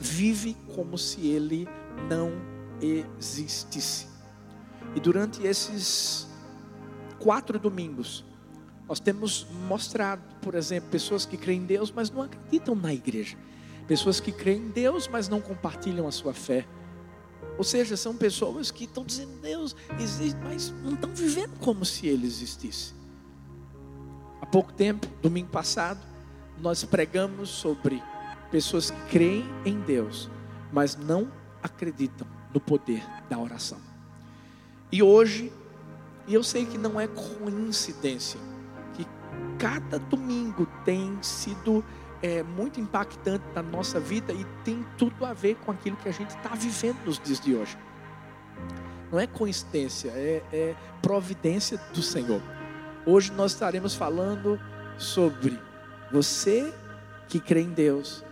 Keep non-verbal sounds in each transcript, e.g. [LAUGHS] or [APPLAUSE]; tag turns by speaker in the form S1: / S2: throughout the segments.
S1: vive como se ele não existisse. E durante esses quatro domingos, nós temos mostrado, por exemplo, pessoas que creem em Deus, mas não acreditam na igreja. Pessoas que creem em Deus, mas não compartilham a sua fé. Ou seja, são pessoas que estão dizendo Deus existe, mas não estão vivendo como se ele existisse. Há pouco tempo, domingo passado, nós pregamos sobre pessoas que creem em Deus, mas não acreditam no poder da oração. E hoje, e eu sei que não é coincidência, que cada domingo tem sido é, muito impactante na nossa vida e tem tudo a ver com aquilo que a gente está vivendo nos dias de hoje. Não é coincidência, é, é providência do Senhor. Hoje nós estaremos falando sobre você que crê em Deus,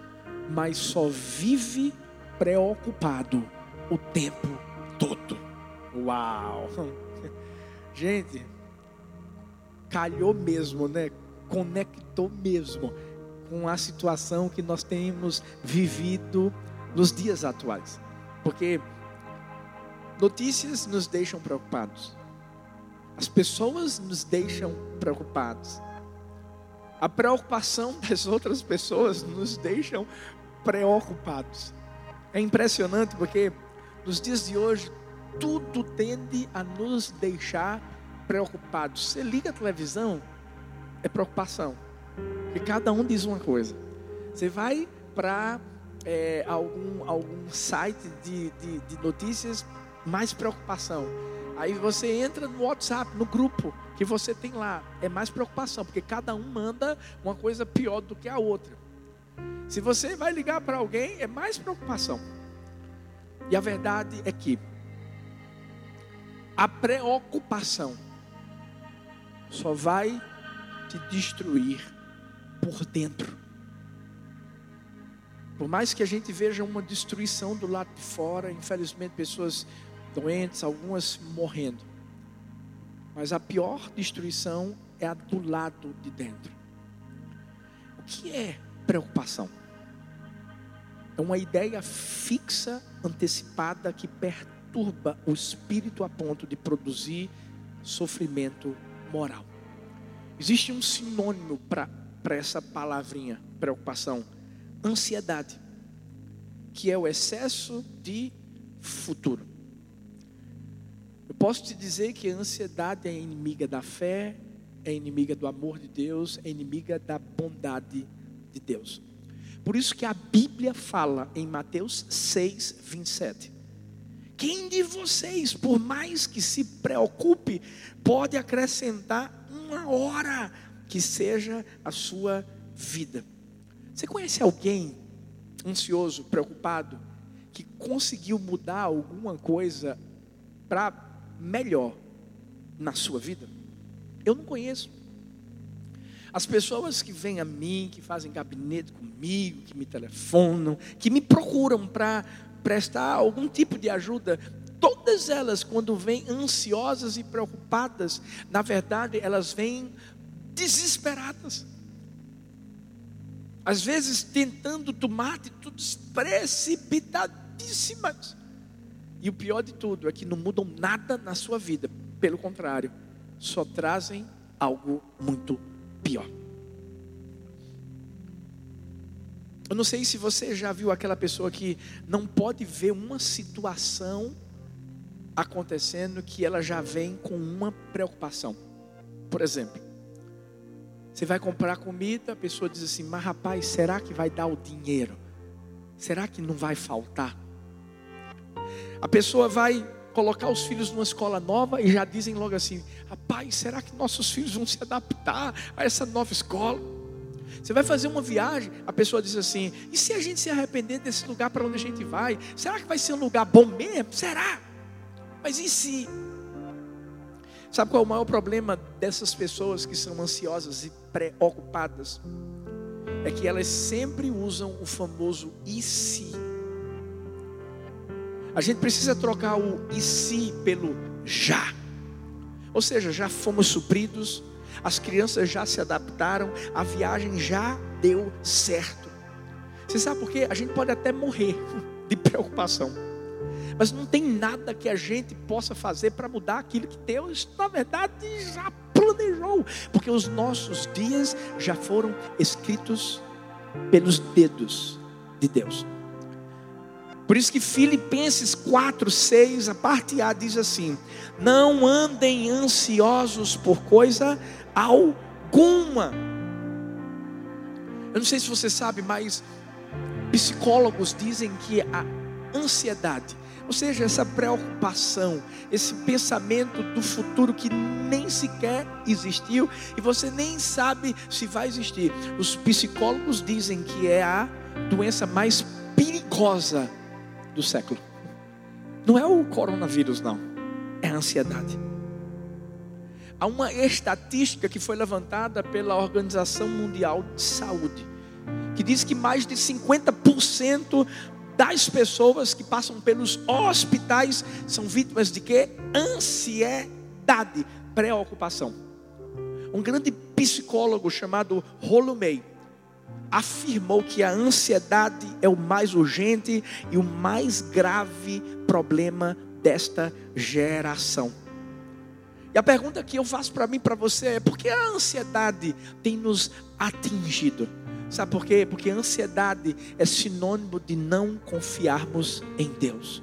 S1: mas só vive preocupado o tempo todo. Uau! [LAUGHS] Gente, calhou mesmo, né? Conectou mesmo com a situação que nós temos vivido nos dias atuais. Porque notícias nos deixam preocupados. As pessoas nos deixam preocupados. A preocupação [LAUGHS] das outras pessoas nos deixam preocupados. É impressionante porque nos dias de hoje tudo tende a nos deixar preocupados. Você liga a televisão, é preocupação. E cada um diz uma coisa. Você vai para é, algum, algum site de, de, de notícias, mais preocupação. Aí você entra no WhatsApp, no grupo que você tem lá, é mais preocupação, porque cada um manda uma coisa pior do que a outra. Se você vai ligar para alguém, é mais preocupação. E a verdade é que a preocupação só vai te destruir por dentro. Por mais que a gente veja uma destruição do lado de fora, infelizmente pessoas doentes, algumas morrendo. Mas a pior destruição é a do lado de dentro. O que é preocupação? É uma ideia fixa, antecipada, que perturba o espírito a ponto de produzir sofrimento moral. Existe um sinônimo para essa palavrinha, preocupação: ansiedade, que é o excesso de futuro. Posso te dizer que a ansiedade é inimiga da fé, é inimiga do amor de Deus, é inimiga da bondade de Deus. Por isso que a Bíblia fala em Mateus 6, 27. Quem de vocês, por mais que se preocupe, pode acrescentar uma hora que seja a sua vida? Você conhece alguém ansioso, preocupado, que conseguiu mudar alguma coisa para melhor na sua vida? Eu não conheço. As pessoas que vêm a mim, que fazem gabinete comigo, que me telefonam, que me procuram para prestar algum tipo de ajuda, todas elas, quando vêm ansiosas e preocupadas, na verdade, elas vêm desesperadas. Às vezes tentando tomar atitudes precipitadíssimas. E o pior de tudo é que não mudam nada na sua vida, pelo contrário, só trazem algo muito pior. Eu não sei se você já viu aquela pessoa que não pode ver uma situação acontecendo que ela já vem com uma preocupação. Por exemplo, você vai comprar comida, a pessoa diz assim: Mas rapaz, será que vai dar o dinheiro? Será que não vai faltar? A pessoa vai colocar os filhos numa escola nova e já dizem logo assim: rapaz, será que nossos filhos vão se adaptar a essa nova escola? Você vai fazer uma viagem, a pessoa diz assim: e se a gente se arrepender desse lugar para onde a gente vai? Será que vai ser um lugar bom mesmo? Será? Mas e se? Sabe qual é o maior problema dessas pessoas que são ansiosas e preocupadas? É que elas sempre usam o famoso e se. A gente precisa trocar o e se pelo já. Ou seja, já fomos supridos, as crianças já se adaptaram, a viagem já deu certo. Você sabe por quê? A gente pode até morrer [LAUGHS] de preocupação. Mas não tem nada que a gente possa fazer para mudar aquilo que Deus, na verdade, já planejou. Porque os nossos dias já foram escritos pelos dedos de Deus. Por isso que Filipenses 4, 6, a parte A diz assim: Não andem ansiosos por coisa alguma. Eu não sei se você sabe, mas psicólogos dizem que a ansiedade, ou seja, essa preocupação, esse pensamento do futuro que nem sequer existiu e você nem sabe se vai existir. Os psicólogos dizem que é a doença mais perigosa do século. Não é o coronavírus, não. É a ansiedade. Há uma estatística que foi levantada pela Organização Mundial de Saúde, que diz que mais de 50% das pessoas que passam pelos hospitais são vítimas de quê? Ansiedade, preocupação. Um grande psicólogo chamado Rollo May afirmou que a ansiedade é o mais urgente e o mais grave problema desta geração. E a pergunta que eu faço para mim, para você é: por que a ansiedade tem nos atingido? Sabe por quê? Porque a ansiedade é sinônimo de não confiarmos em Deus.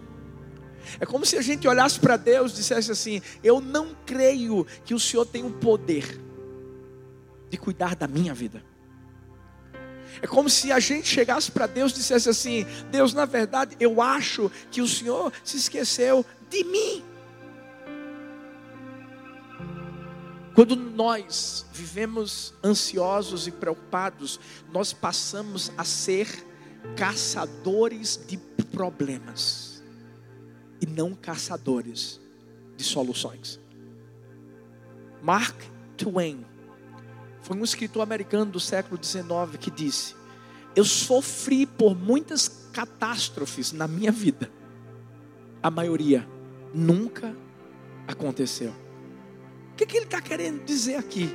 S1: É como se a gente olhasse para Deus e dissesse assim: Eu não creio que o Senhor tem o poder de cuidar da minha vida. É como se a gente chegasse para Deus e dissesse assim: Deus, na verdade, eu acho que o Senhor se esqueceu de mim. Quando nós vivemos ansiosos e preocupados, nós passamos a ser caçadores de problemas e não caçadores de soluções. Mark Twain foi um escritor americano do século XIX que disse: Eu sofri por muitas catástrofes na minha vida. A maioria nunca aconteceu. O que, que ele está querendo dizer aqui?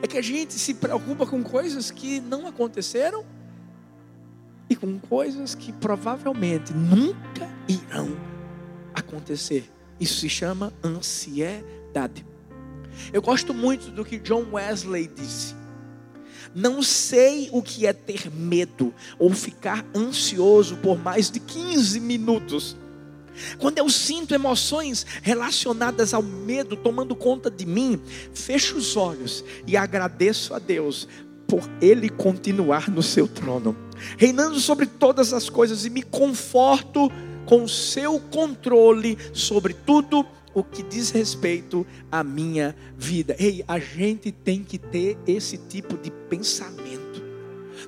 S1: É que a gente se preocupa com coisas que não aconteceram e com coisas que provavelmente nunca irão acontecer. Isso se chama ansiedade. Eu gosto muito do que John Wesley disse. Não sei o que é ter medo ou ficar ansioso por mais de 15 minutos. Quando eu sinto emoções relacionadas ao medo tomando conta de mim, fecho os olhos e agradeço a Deus por Ele continuar no seu trono, reinando sobre todas as coisas e me conforto com o seu controle sobre tudo o que diz respeito à minha vida. Ei, a gente tem que ter esse tipo de pensamento.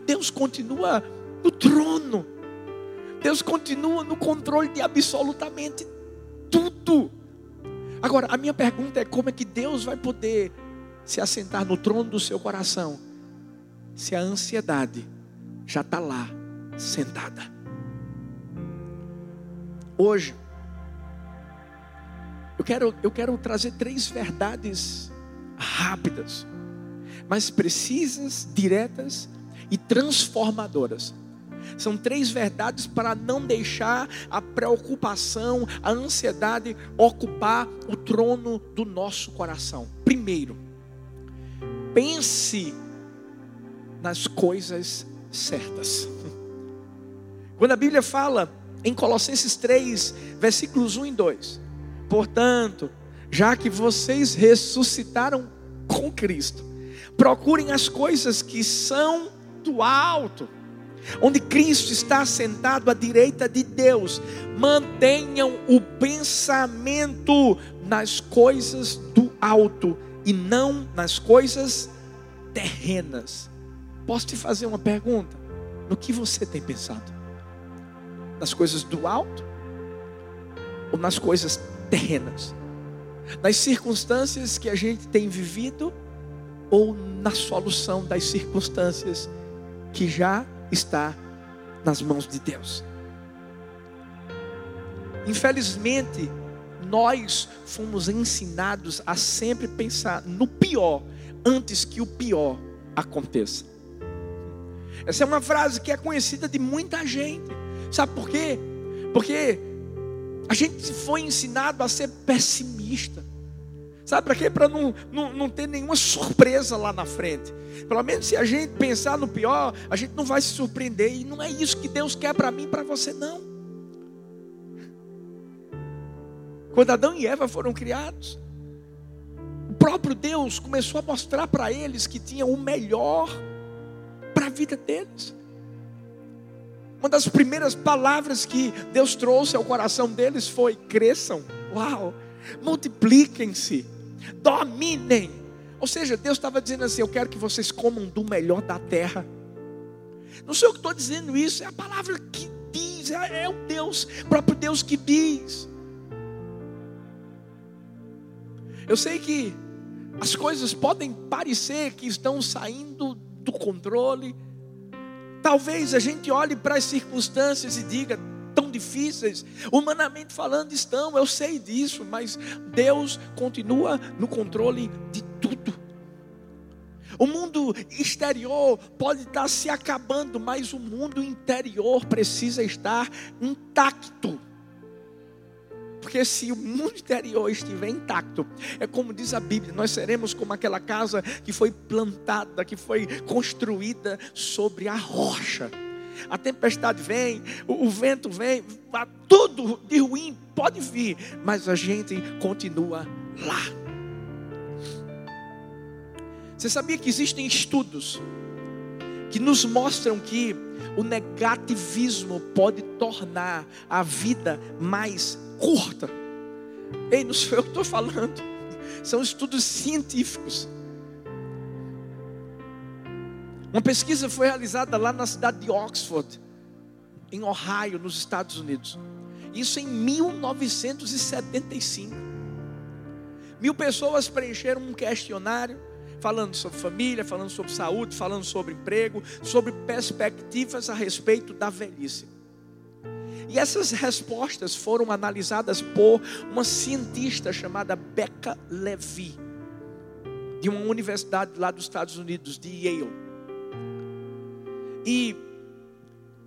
S1: Deus continua no trono. Deus continua no controle de absolutamente tudo. Agora, a minha pergunta é: como é que Deus vai poder se assentar no trono do seu coração, se a ansiedade já está lá, sentada? Hoje, eu quero, eu quero trazer três verdades rápidas, mas precisas, diretas e transformadoras. São três verdades para não deixar a preocupação, a ansiedade ocupar o trono do nosso coração. Primeiro, pense nas coisas certas. Quando a Bíblia fala em Colossenses 3, versículos 1 e 2, Portanto, já que vocês ressuscitaram com Cristo, procurem as coisas que são do alto, onde Cristo está sentado à direita de Deus. Mantenham o pensamento nas coisas do alto e não nas coisas terrenas. Posso te fazer uma pergunta? No que você tem pensado? Nas coisas do alto ou nas coisas terrenas, nas circunstâncias que a gente tem vivido ou na solução das circunstâncias que já está nas mãos de Deus. Infelizmente, nós fomos ensinados a sempre pensar no pior antes que o pior aconteça. Essa é uma frase que é conhecida de muita gente. Sabe por quê? Porque a gente foi ensinado a ser pessimista. Sabe para quê? Para não, não, não ter nenhuma surpresa lá na frente. Pelo menos se a gente pensar no pior, a gente não vai se surpreender. E não é isso que Deus quer para mim e para você, não. Quando Adão e Eva foram criados, o próprio Deus começou a mostrar para eles que tinha o melhor para a vida deles. Uma das primeiras palavras que Deus trouxe ao coração deles foi: cresçam, uau, multipliquem-se, dominem. Ou seja, Deus estava dizendo assim: eu quero que vocês comam do melhor da terra. Não sou eu que estou dizendo isso, é a palavra que diz, é, é o Deus, o próprio Deus que diz. Eu sei que as coisas podem parecer que estão saindo do controle. Talvez a gente olhe para as circunstâncias e diga, tão difíceis, humanamente falando, estão, eu sei disso, mas Deus continua no controle de tudo. O mundo exterior pode estar se acabando, mas o mundo interior precisa estar intacto. Porque se o mundo interior estiver intacto, é como diz a Bíblia, nós seremos como aquela casa que foi plantada, que foi construída sobre a rocha. A tempestade vem, o, o vento vem, tudo de ruim pode vir, mas a gente continua lá. Você sabia que existem estudos que nos mostram que o negativismo pode tornar a vida mais curta. Ei, não sou eu que estou falando, são estudos científicos. Uma pesquisa foi realizada lá na cidade de Oxford, em Ohio, nos Estados Unidos. Isso em 1975. Mil pessoas preencheram um questionário falando sobre família, falando sobre saúde, falando sobre emprego, sobre perspectivas a respeito da velhice. E essas respostas foram analisadas por uma cientista chamada Becca Levy, de uma universidade lá dos Estados Unidos, de Yale. E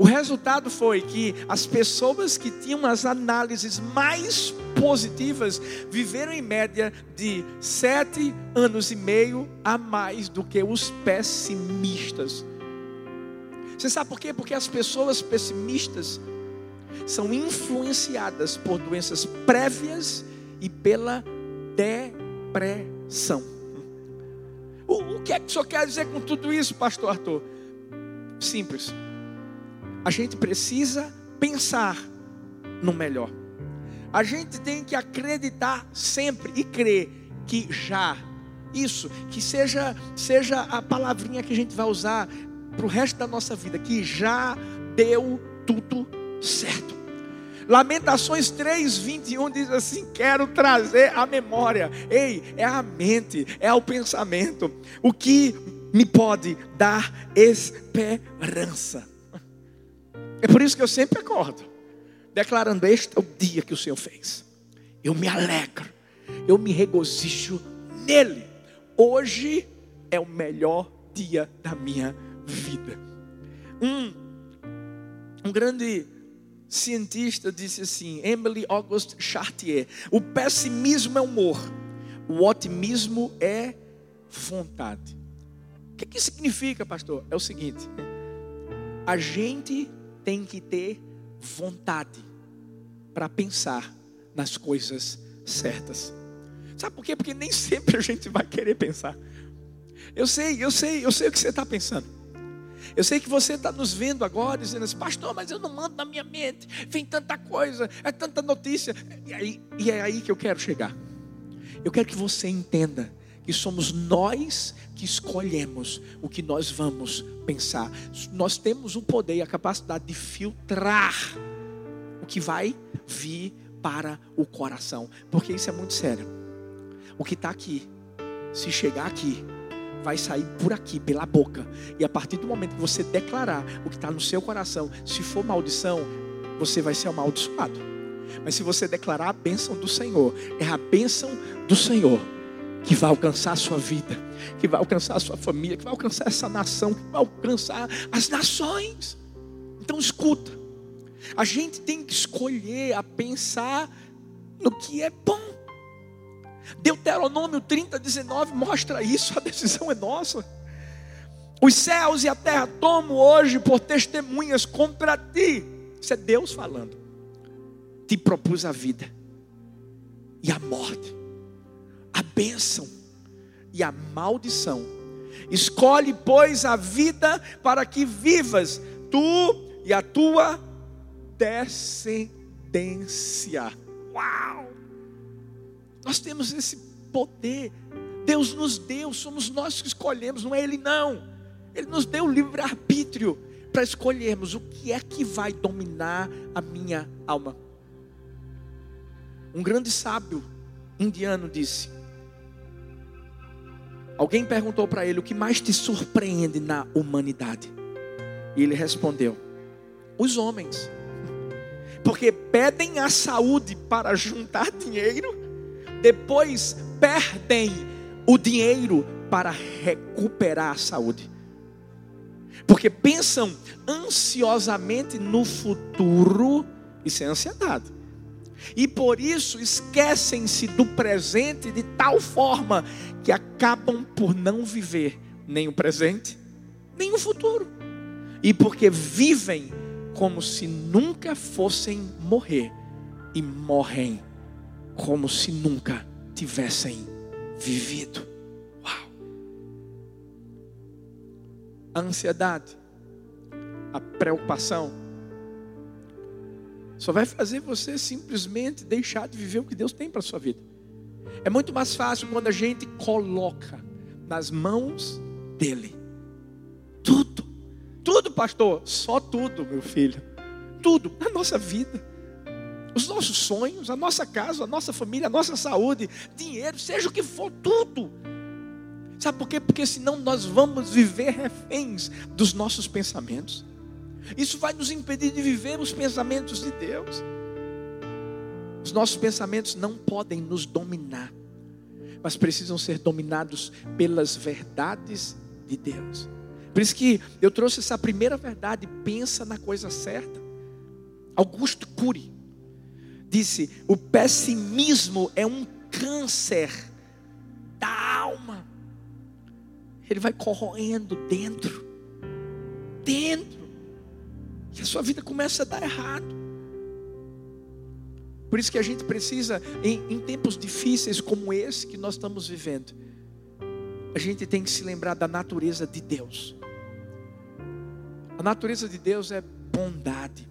S1: o resultado foi que as pessoas que tinham as análises mais positivas viveram em média de sete anos e meio a mais do que os pessimistas. Você sabe por quê? Porque as pessoas pessimistas são influenciadas por doenças prévias e pela depressão. O, o que é que o senhor quer dizer com tudo isso, pastor Arthur? Simples. A gente precisa pensar no melhor. A gente tem que acreditar sempre e crer que já isso, que seja seja a palavrinha que a gente vai usar para o resto da nossa vida, que já deu tudo certo. Lamentações 3, 21 diz assim: Quero trazer a memória. Ei, é a mente, é o pensamento. O que me pode dar esperança. É por isso que eu sempre acordo, declarando: Este é o dia que o Senhor fez. Eu me alegro, eu me regozijo nele. Hoje é o melhor dia da minha vida. Um, um grande cientista disse assim, Emily August Chartier: o pessimismo é humor, o otimismo é vontade. O que, que significa, pastor? É o seguinte: a gente tem que ter vontade para pensar nas coisas certas. Sabe por quê? Porque nem sempre a gente vai querer pensar. Eu sei, eu sei, eu sei o que você está pensando. Eu sei que você está nos vendo agora dizendo assim, pastor, mas eu não mando na minha mente, vem tanta coisa, é tanta notícia. E, aí, e é aí que eu quero chegar. Eu quero que você entenda que somos nós que escolhemos o que nós vamos pensar. Nós temos o poder e a capacidade de filtrar o que vai vir para o coração, porque isso é muito sério. O que está aqui, se chegar aqui, vai sair por aqui, pela boca. E a partir do momento que você declarar o que está no seu coração, se for maldição, você vai ser amaldiçoado. Mas se você declarar a bênção do Senhor, é a bênção do Senhor que vai alcançar a sua vida, que vai alcançar a sua família, que vai alcançar essa nação, que vai alcançar as nações. Então escuta, a gente tem que escolher a pensar no que é bom. Deuteronômio 30, 19 mostra isso, [LAUGHS] a decisão é nossa. Os céus e a terra tomo hoje por testemunhas contra ti. Isso é Deus falando. Te propus a vida e a morte, a bênção e a maldição. Escolhe, pois, a vida para que vivas, tu e a tua descendência. Uau! Nós temos esse poder. Deus nos deu, somos nós que escolhemos, não é Ele não. Ele nos deu o livre-arbítrio para escolhermos o que é que vai dominar a minha alma. Um grande sábio indiano disse: Alguém perguntou para ele o que mais te surpreende na humanidade. E ele respondeu: Os homens. [LAUGHS] Porque pedem a saúde para juntar dinheiro, depois perdem o dinheiro para recuperar a saúde porque pensam ansiosamente no futuro, isso é ansiedade. E por isso esquecem-se do presente de tal forma que acabam por não viver nem o presente, nem o futuro. E porque vivem como se nunca fossem morrer e morrem como se nunca tivessem vivido. a ansiedade, a preocupação, só vai fazer você simplesmente deixar de viver o que Deus tem para a sua vida. É muito mais fácil quando a gente coloca nas mãos dele. Tudo, tudo, pastor, só tudo, meu filho, tudo, a nossa vida, os nossos sonhos, a nossa casa, a nossa família, a nossa saúde, dinheiro, seja o que for, tudo. Sabe por quê? Porque senão nós vamos viver reféns dos nossos pensamentos. Isso vai nos impedir de viver os pensamentos de Deus. Os nossos pensamentos não podem nos dominar, mas precisam ser dominados pelas verdades de Deus. Por isso que eu trouxe essa primeira verdade, pensa na coisa certa. Augusto Cury disse: o pessimismo é um câncer da alma ele vai corroendo dentro, dentro, e a sua vida começa a dar errado. Por isso que a gente precisa, em, em tempos difíceis como esse que nós estamos vivendo, a gente tem que se lembrar da natureza de Deus. A natureza de Deus é bondade.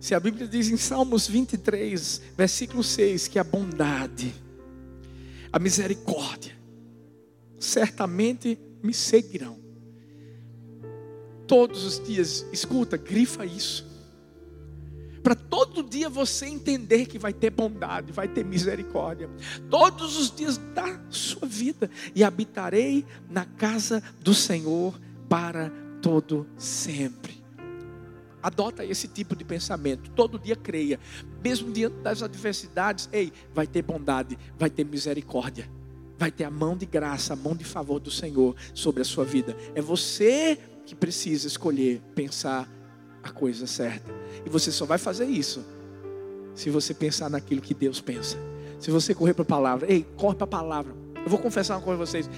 S1: Se a Bíblia diz em Salmos 23, versículo 6, que a bondade, a misericórdia, certamente me seguirão. Todos os dias, escuta, grifa isso. Para todo dia você entender que vai ter bondade, vai ter misericórdia. Todos os dias da sua vida. E habitarei na casa do Senhor para todo sempre. Adota esse tipo de pensamento. Todo dia creia. Mesmo diante das adversidades, ei, vai ter bondade, vai ter misericórdia vai ter a mão de graça, a mão de favor do Senhor sobre a sua vida. É você que precisa escolher pensar a coisa certa. E você só vai fazer isso se você pensar naquilo que Deus pensa. Se você correr para a palavra, ei, corre para a palavra. Eu vou confessar uma coisa a vocês.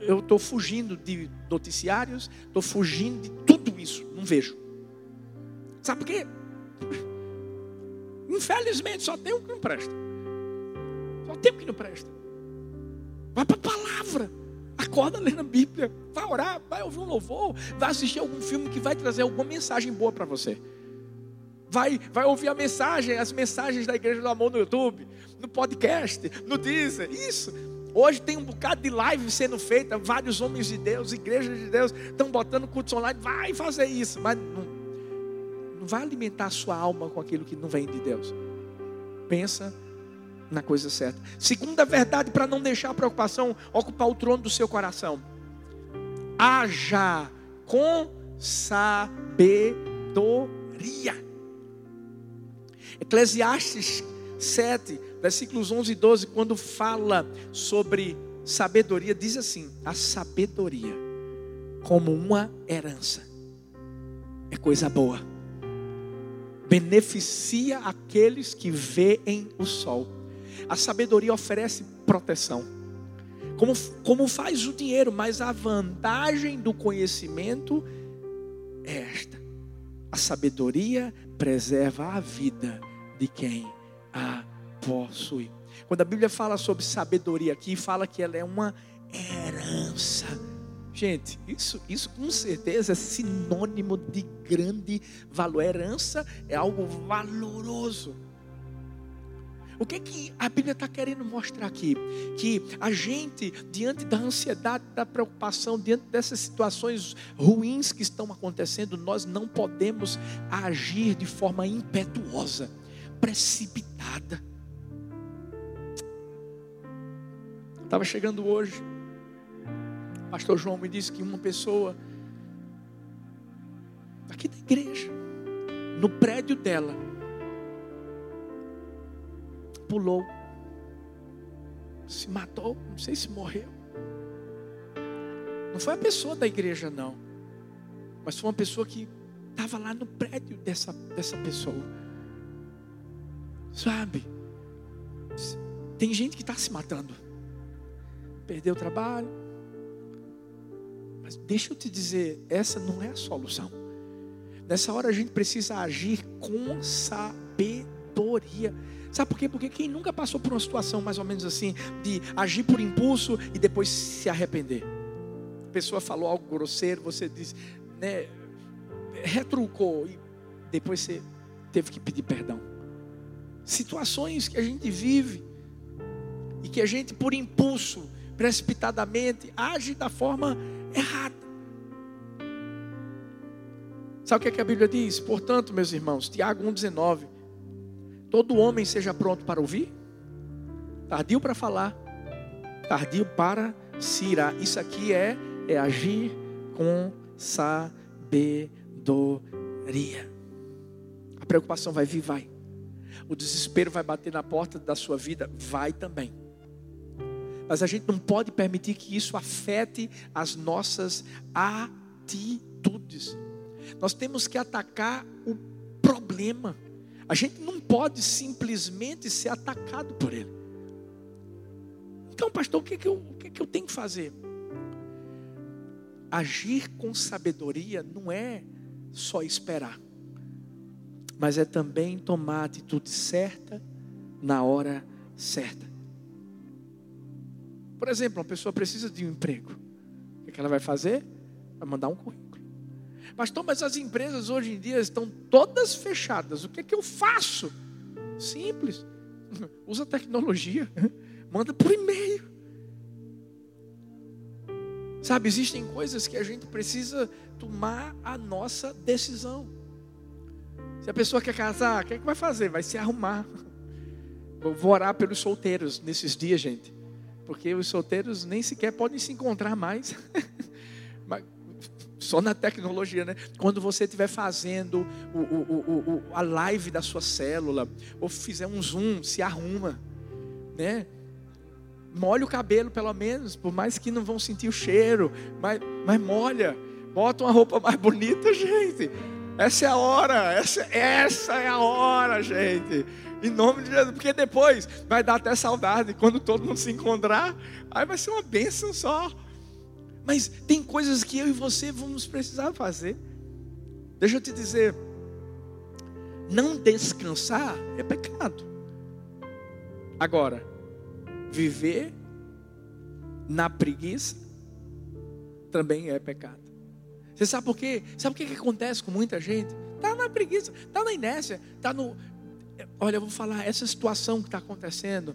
S1: Eu estou fugindo de noticiários, estou fugindo de tudo isso. Não vejo. Sabe por quê? Infelizmente, só tem um que não presta. Só tem um que não presta. Vai para a palavra. Acorda lendo a Bíblia. Vai orar, vai ouvir um louvor, vai assistir algum filme que vai trazer alguma mensagem boa para você. Vai, vai ouvir a mensagem, as mensagens da Igreja do Amor no YouTube, no podcast, no Deezer. Isso. Hoje tem um bocado de live sendo feita, vários homens de Deus, igrejas de Deus, estão botando cultos online. Vai fazer isso, mas não, não vai alimentar a sua alma com aquilo que não vem de Deus. Pensa na coisa certa. Segunda verdade, para não deixar a preocupação ocupar o trono do seu coração. Haja com sabedoria. Eclesiastes 7, versículos 11 e 12, quando fala sobre sabedoria, diz assim: a sabedoria, como uma herança, é coisa boa, beneficia aqueles que veem o sol. A sabedoria oferece proteção, como, como faz o dinheiro, mas a vantagem do conhecimento é esta: a sabedoria preserva a vida de quem a possui. Quando a Bíblia fala sobre sabedoria aqui, fala que ela é uma herança. Gente, isso, isso com certeza é sinônimo de grande valor. Herança é algo valoroso. O que, que a Bíblia está querendo mostrar aqui? Que a gente, diante da ansiedade, da preocupação, diante dessas situações ruins que estão acontecendo, nós não podemos agir de forma impetuosa, precipitada. Estava chegando hoje, o pastor João me disse que uma pessoa, aqui da igreja, no prédio dela, pulou, se matou, não sei se morreu. Não foi a pessoa da igreja, não, mas foi uma pessoa que estava lá no prédio dessa, dessa pessoa. Sabe? Tem gente que está se matando, perdeu o trabalho, mas deixa eu te dizer, essa não é a solução. Nessa hora a gente precisa agir com sabedoria. Sabe por quê? Porque quem nunca passou por uma situação mais ou menos assim, de agir por impulso e depois se arrepender? A pessoa falou algo grosseiro, você disse, né, retrucou e depois você teve que pedir perdão. Situações que a gente vive e que a gente, por impulso, precipitadamente, age da forma errada. Sabe o que, é que a Bíblia diz? Portanto, meus irmãos, Tiago 1,19 todo homem seja pronto para ouvir, tardio para falar, tardio para se irar. Isso aqui é, é agir com sabedoria. A preocupação vai vir, vai. O desespero vai bater na porta da sua vida, vai também. Mas a gente não pode permitir que isso afete as nossas atitudes. Nós temos que atacar o problema. A gente não pode simplesmente ser atacado por ele. Então, pastor, o que, que, eu, o que, que eu tenho que fazer? Agir com sabedoria não é só esperar, mas é também tomar a atitude certa na hora certa. Por exemplo, uma pessoa precisa de um emprego. O que ela vai fazer? Vai mandar um currículo. Pastor, mas as empresas hoje em dia estão todas fechadas. O que é que eu faço? Simples. [LAUGHS] Usa tecnologia. [LAUGHS] Manda por e-mail. Sabe, existem coisas que a gente precisa tomar a nossa decisão. Se a pessoa quer casar, o que, é que vai fazer? Vai se arrumar. [LAUGHS] vou orar pelos solteiros nesses dias, gente. Porque os solteiros nem sequer podem se encontrar mais. Só na tecnologia, né? Quando você estiver fazendo o, o, o, a live da sua célula, ou fizer um zoom, se arruma, né? Molha o cabelo, pelo menos, por mais que não vão sentir o cheiro, mas, mas molha, bota uma roupa mais bonita, gente. Essa é a hora, essa, essa é a hora, gente. Em nome de Jesus, porque depois vai dar até saudade quando todo mundo se encontrar, aí vai ser uma bênção só. Mas tem coisas que eu e você vamos precisar fazer. Deixa eu te dizer, não descansar é pecado. Agora, viver na preguiça também é pecado. Você sabe por quê? Sabe o que, acontece com muita gente? Está na preguiça, está na inércia, está no. Olha, eu vou falar, essa situação que está acontecendo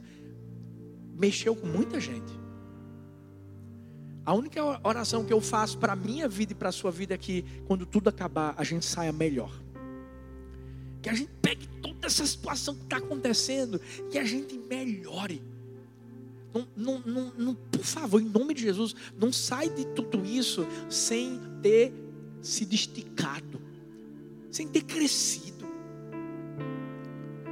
S1: mexeu com muita gente. A única oração que eu faço para a minha vida e para a sua vida é que, quando tudo acabar, a gente saia melhor. Que a gente pegue toda essa situação que está acontecendo e a gente melhore. Não, não, não, não, por favor, em nome de Jesus, não sai de tudo isso sem ter se esticado, sem ter crescido.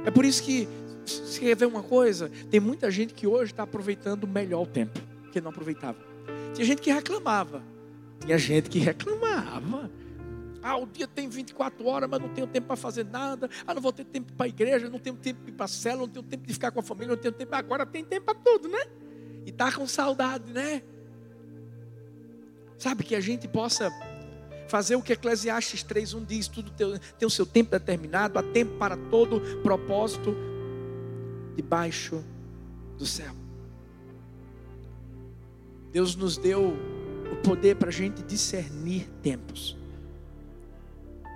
S1: É por isso que Você quer ver uma coisa? Tem muita gente que hoje está aproveitando melhor o tempo, que não aproveitava. Tinha gente que reclamava. Tinha gente que reclamava. Ah, o dia tem 24 horas, mas não tenho tempo para fazer nada. Ah, não vou ter tempo para a igreja, não tenho tempo para a cela, não tenho tempo de ficar com a família, não tenho tempo. Agora tem tempo para tudo, né? E tá com saudade, né? Sabe que a gente possa fazer o que Eclesiastes 3:1 diz, tudo tem o seu tempo determinado, há tempo para todo propósito debaixo do céu. Deus nos deu o poder para a gente discernir tempos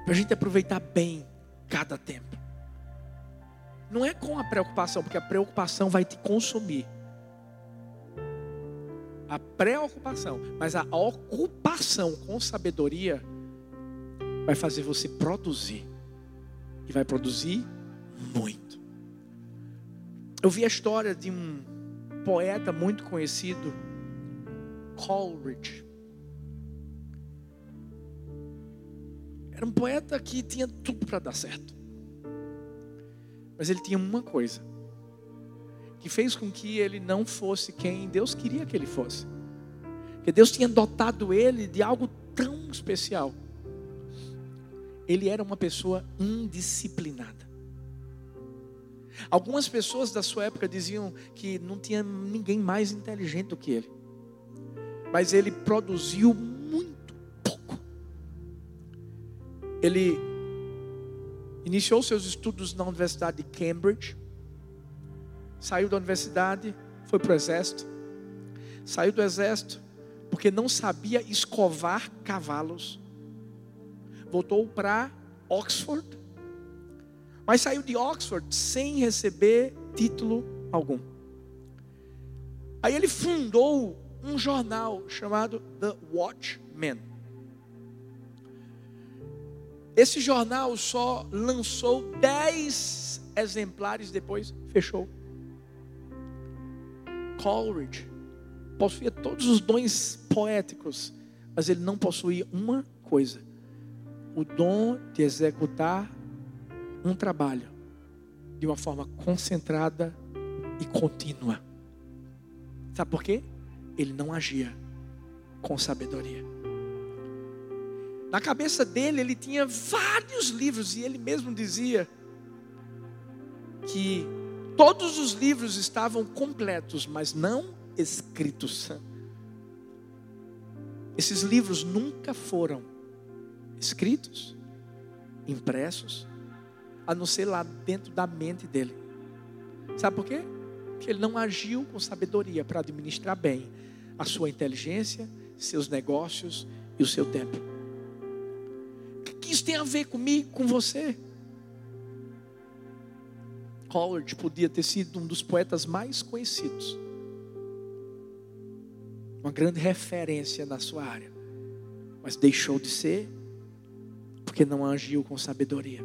S1: para a gente aproveitar bem cada tempo. Não é com a preocupação, porque a preocupação vai te consumir. A preocupação, mas a ocupação com sabedoria vai fazer você produzir. E vai produzir muito. Eu vi a história de um poeta muito conhecido, Coleridge. Era um poeta que tinha tudo para dar certo. Mas ele tinha uma coisa que fez com que ele não fosse quem Deus queria que ele fosse. Que Deus tinha dotado ele de algo tão especial. Ele era uma pessoa indisciplinada. Algumas pessoas da sua época diziam que não tinha ninguém mais inteligente do que ele. Mas ele produziu Ele iniciou seus estudos na Universidade de Cambridge, saiu da universidade, foi para o exército, saiu do exército porque não sabia escovar cavalos, voltou para Oxford, mas saiu de Oxford sem receber título algum. Aí ele fundou um jornal chamado The Watchman. Esse jornal só lançou 10 exemplares, depois fechou. Coleridge possuía todos os dons poéticos, mas ele não possuía uma coisa: o dom de executar um trabalho de uma forma concentrada e contínua. Sabe por quê? Ele não agia com sabedoria. Na cabeça dele, ele tinha vários livros, e ele mesmo dizia que todos os livros estavam completos, mas não escritos. Esses livros nunca foram escritos, impressos, a não ser lá dentro da mente dele. Sabe por quê? Porque ele não agiu com sabedoria para administrar bem a sua inteligência, seus negócios e o seu tempo que isso tem a ver comigo, com você? Coleridge podia ter sido um dos poetas mais conhecidos, uma grande referência na sua área, mas deixou de ser porque não agiu com sabedoria.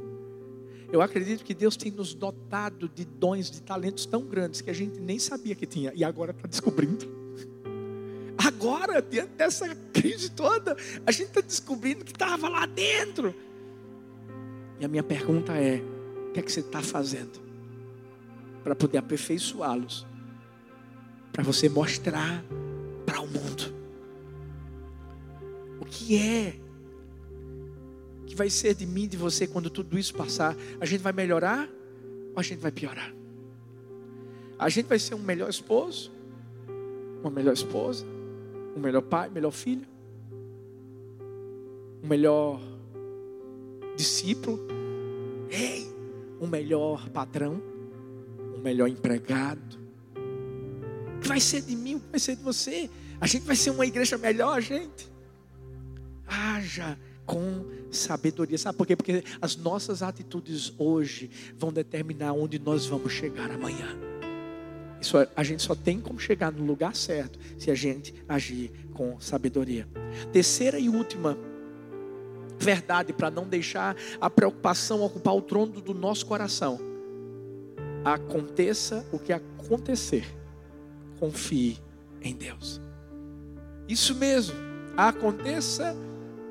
S1: Eu acredito que Deus tem nos dotado de dons, de talentos tão grandes que a gente nem sabia que tinha e agora está descobrindo. [LAUGHS] Agora, diante dessa crise toda, a gente está descobrindo que estava lá dentro. E a minha pergunta é: o que é que você está fazendo para poder aperfeiçoá-los? Para você mostrar para o mundo o que é que vai ser de mim, de você, quando tudo isso passar? A gente vai melhorar ou a gente vai piorar? A gente vai ser um melhor esposo, uma melhor esposa, um melhor pai, melhor filho, um melhor discípulo, ei, um melhor patrão, um melhor empregado. O que vai ser de mim? O que vai ser de você? A gente vai ser uma igreja melhor, gente. Haja com sabedoria. Sabe por quê? Porque as nossas atitudes hoje vão determinar onde nós vamos chegar amanhã. Isso, a gente só tem como chegar no lugar certo se a gente agir com sabedoria. Terceira e última verdade para não deixar a preocupação ocupar o trono do nosso coração. Aconteça o que acontecer, confie em Deus. Isso mesmo, aconteça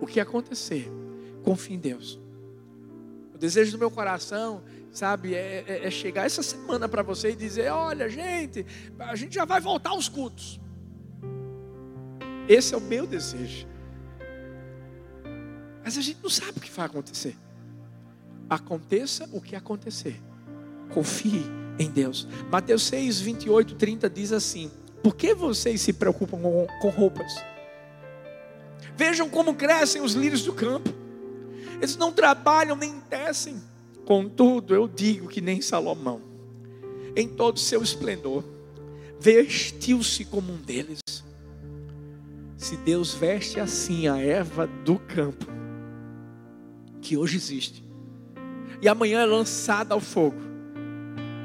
S1: o que acontecer, confie em Deus. desejo do meu coração, sabe, é, é, é chegar essa semana para você e dizer: olha, gente, a gente já vai voltar aos cultos. Esse é o meu desejo. Mas a gente não sabe o que vai acontecer. Aconteça o que acontecer. Confie em Deus. Mateus 6, 28, 30 diz assim: Por que vocês se preocupam com roupas? Vejam como crescem os lírios do campo. Eles não trabalham nem tecem. Contudo, eu digo que nem Salomão, em todo seu esplendor, vestiu-se como um deles. Se Deus veste assim a erva do campo, que hoje existe, e amanhã é lançada ao fogo,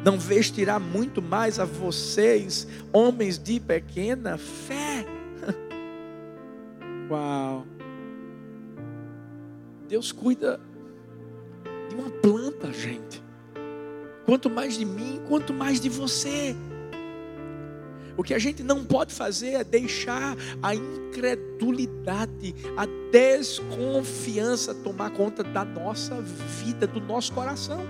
S1: não vestirá muito mais a vocês, homens de pequena fé. [LAUGHS] Uau! Deus cuida de uma planta, gente. Quanto mais de mim, quanto mais de você. O que a gente não pode fazer é deixar a incredulidade, a desconfiança tomar conta da nossa vida, do nosso coração.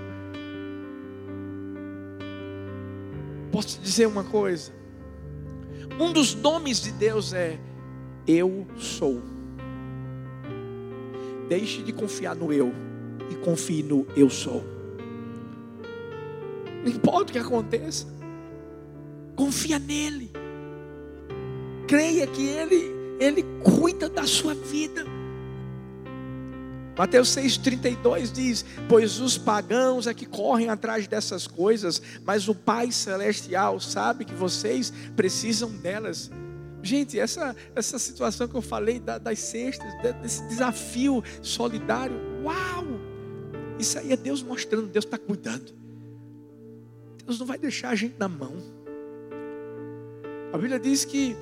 S1: Posso te dizer uma coisa? Um dos nomes de Deus é Eu sou. Deixe de confiar no eu e confie no eu sou. Não importa o que aconteça, confia nele. Creia que ele ele cuida da sua vida. Mateus 6,32 diz: Pois os pagãos é que correm atrás dessas coisas, mas o Pai Celestial sabe que vocês precisam delas. Gente, essa, essa situação que eu falei das cestas, desse desafio solidário, uau! Isso aí é Deus mostrando, Deus está cuidando. Deus não vai deixar a gente na mão. A Bíblia diz que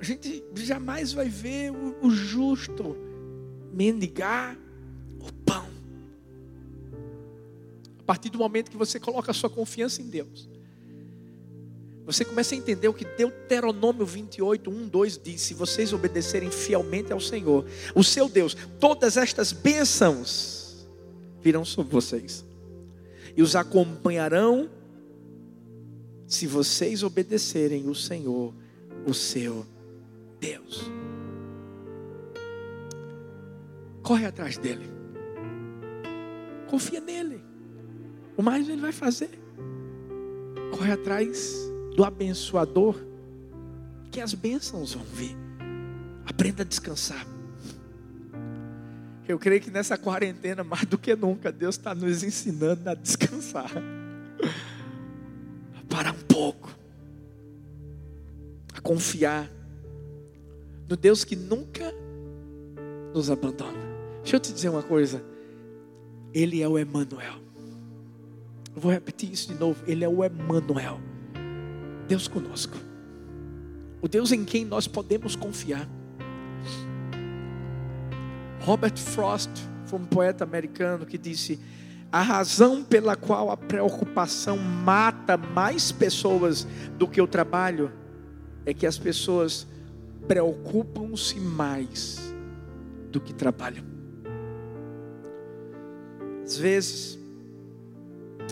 S1: a gente jamais vai ver o, o justo mendigar o pão. A partir do momento que você coloca a sua confiança em Deus, você começa a entender o que Deuteronômio 28, 1, 2 diz: se vocês obedecerem fielmente ao Senhor, o seu Deus, todas estas bênçãos virão sobre vocês e os acompanharão se vocês obedecerem o Senhor, o seu Deus. Corre atrás dele. Confia nele. O mais ele vai fazer. Corre atrás do abençoador, que as bênçãos vão vir. Aprenda a descansar. Eu creio que nessa quarentena, mais do que nunca, Deus está nos ensinando a descansar. A parar um pouco. A confiar no Deus que nunca nos abandona. Deixa eu te dizer uma coisa. Ele é o Emanuel. Vou repetir isso de novo. Ele é o Emanuel. Deus conosco. O Deus em quem nós podemos confiar. Robert Frost foi um poeta americano que disse: a razão pela qual a preocupação mata mais pessoas do que o trabalho é que as pessoas preocupam-se mais do que trabalham. Às vezes,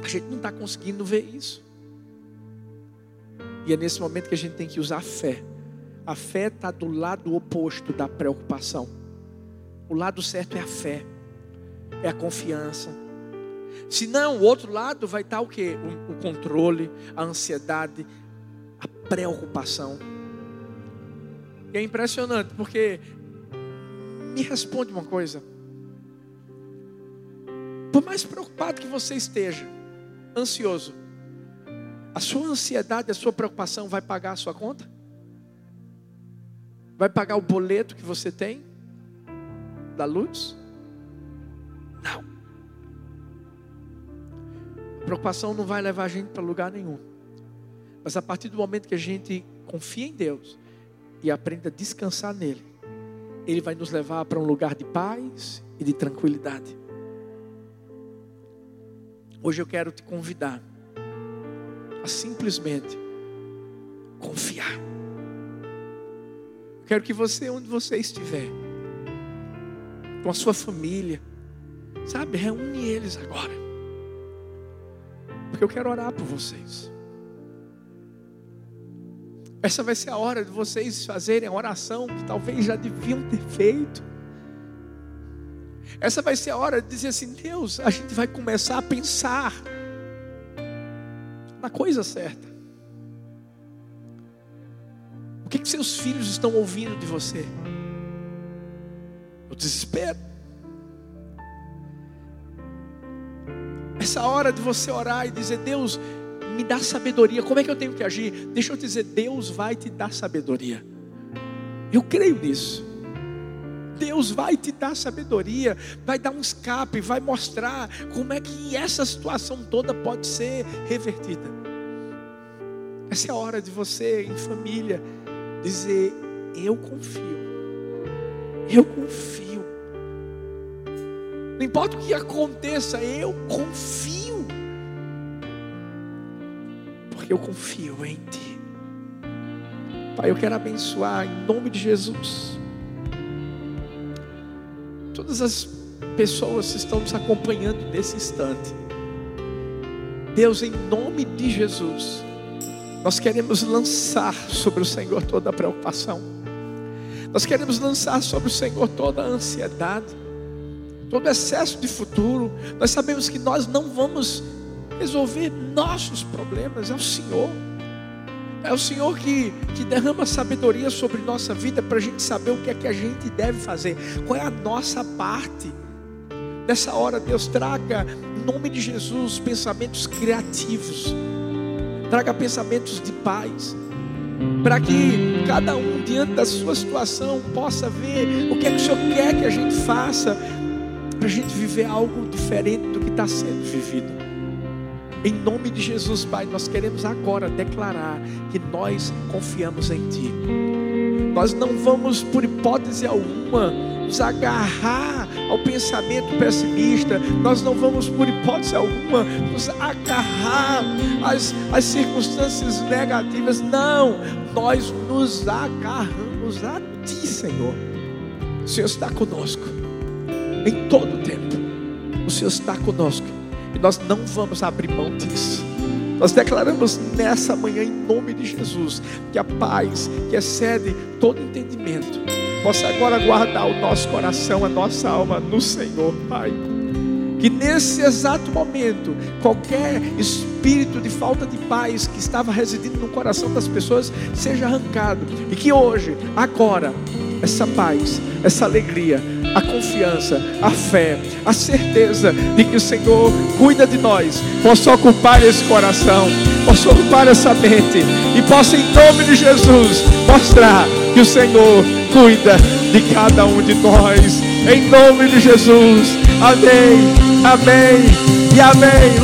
S1: a gente não está conseguindo ver isso. E é nesse momento que a gente tem que usar a fé. A fé está do lado oposto da preocupação. O lado certo é a fé, é a confiança. Se não, o outro lado vai estar tá o que? O, o controle, a ansiedade, a preocupação. E é impressionante, porque me responde uma coisa. Por mais preocupado que você esteja, ansioso, a sua ansiedade, a sua preocupação vai pagar a sua conta? Vai pagar o boleto que você tem da luz? Não. A preocupação não vai levar a gente para lugar nenhum. Mas a partir do momento que a gente confia em Deus e aprende a descansar nele, ele vai nos levar para um lugar de paz e de tranquilidade. Hoje eu quero te convidar simplesmente confiar. Quero que você, onde você estiver, com a sua família, Sabe, reúne eles agora. Porque eu quero orar por vocês. Essa vai ser a hora de vocês fazerem a oração que talvez já deviam ter feito. Essa vai ser a hora de dizer assim: Deus, a gente vai começar a pensar na coisa certa. O que, que seus filhos estão ouvindo de você? O desespero. Essa hora de você orar e dizer: Deus, me dá sabedoria. Como é que eu tenho que agir? Deixa eu te dizer: Deus vai te dar sabedoria. Eu creio nisso. Deus vai te dar sabedoria, vai dar um escape, vai mostrar como é que essa situação toda pode ser revertida. Essa é a hora de você, em família, dizer: Eu confio, eu confio. Não importa o que aconteça, eu confio, porque eu confio em Ti. Pai, eu quero abençoar em nome de Jesus. Todas as pessoas que estão nos acompanhando nesse instante. Deus, em nome de Jesus, nós queremos lançar sobre o Senhor toda a preocupação. Nós queremos lançar sobre o Senhor toda a ansiedade, todo excesso de futuro. Nós sabemos que nós não vamos resolver nossos problemas, é o Senhor. É o Senhor que, que derrama sabedoria sobre nossa vida para a gente saber o que é que a gente deve fazer, qual é a nossa parte. Nessa hora, Deus traga, em nome de Jesus, pensamentos criativos traga pensamentos de paz, para que cada um, diante da sua situação, possa ver o que é que o Senhor quer que a gente faça, para a gente viver algo diferente do que está sendo vivido. Em nome de Jesus, Pai, nós queremos agora declarar que nós confiamos em Ti. Nós não vamos, por hipótese alguma, nos agarrar ao pensamento pessimista, nós não vamos, por hipótese alguma, nos agarrar às, às circunstâncias negativas, não, nós nos agarramos a Ti, Senhor. O Senhor está conosco em todo o tempo, o Senhor está conosco e nós não vamos abrir mão disso. Nós declaramos nessa manhã, em nome de Jesus, que a paz que excede todo entendimento possa agora guardar o nosso coração, a nossa alma no Senhor, Pai. Que nesse exato momento, qualquer espírito de falta de paz que estava residindo no coração das pessoas seja arrancado. E que hoje, agora, essa paz, essa alegria, a confiança, a fé, a certeza de que o Senhor cuida de nós, possa ocupar esse coração, possa ocupar essa mente e possa, em nome de Jesus, mostrar que o Senhor cuida de cada um de nós. Em nome de Jesus. Amém. Amém. E amém.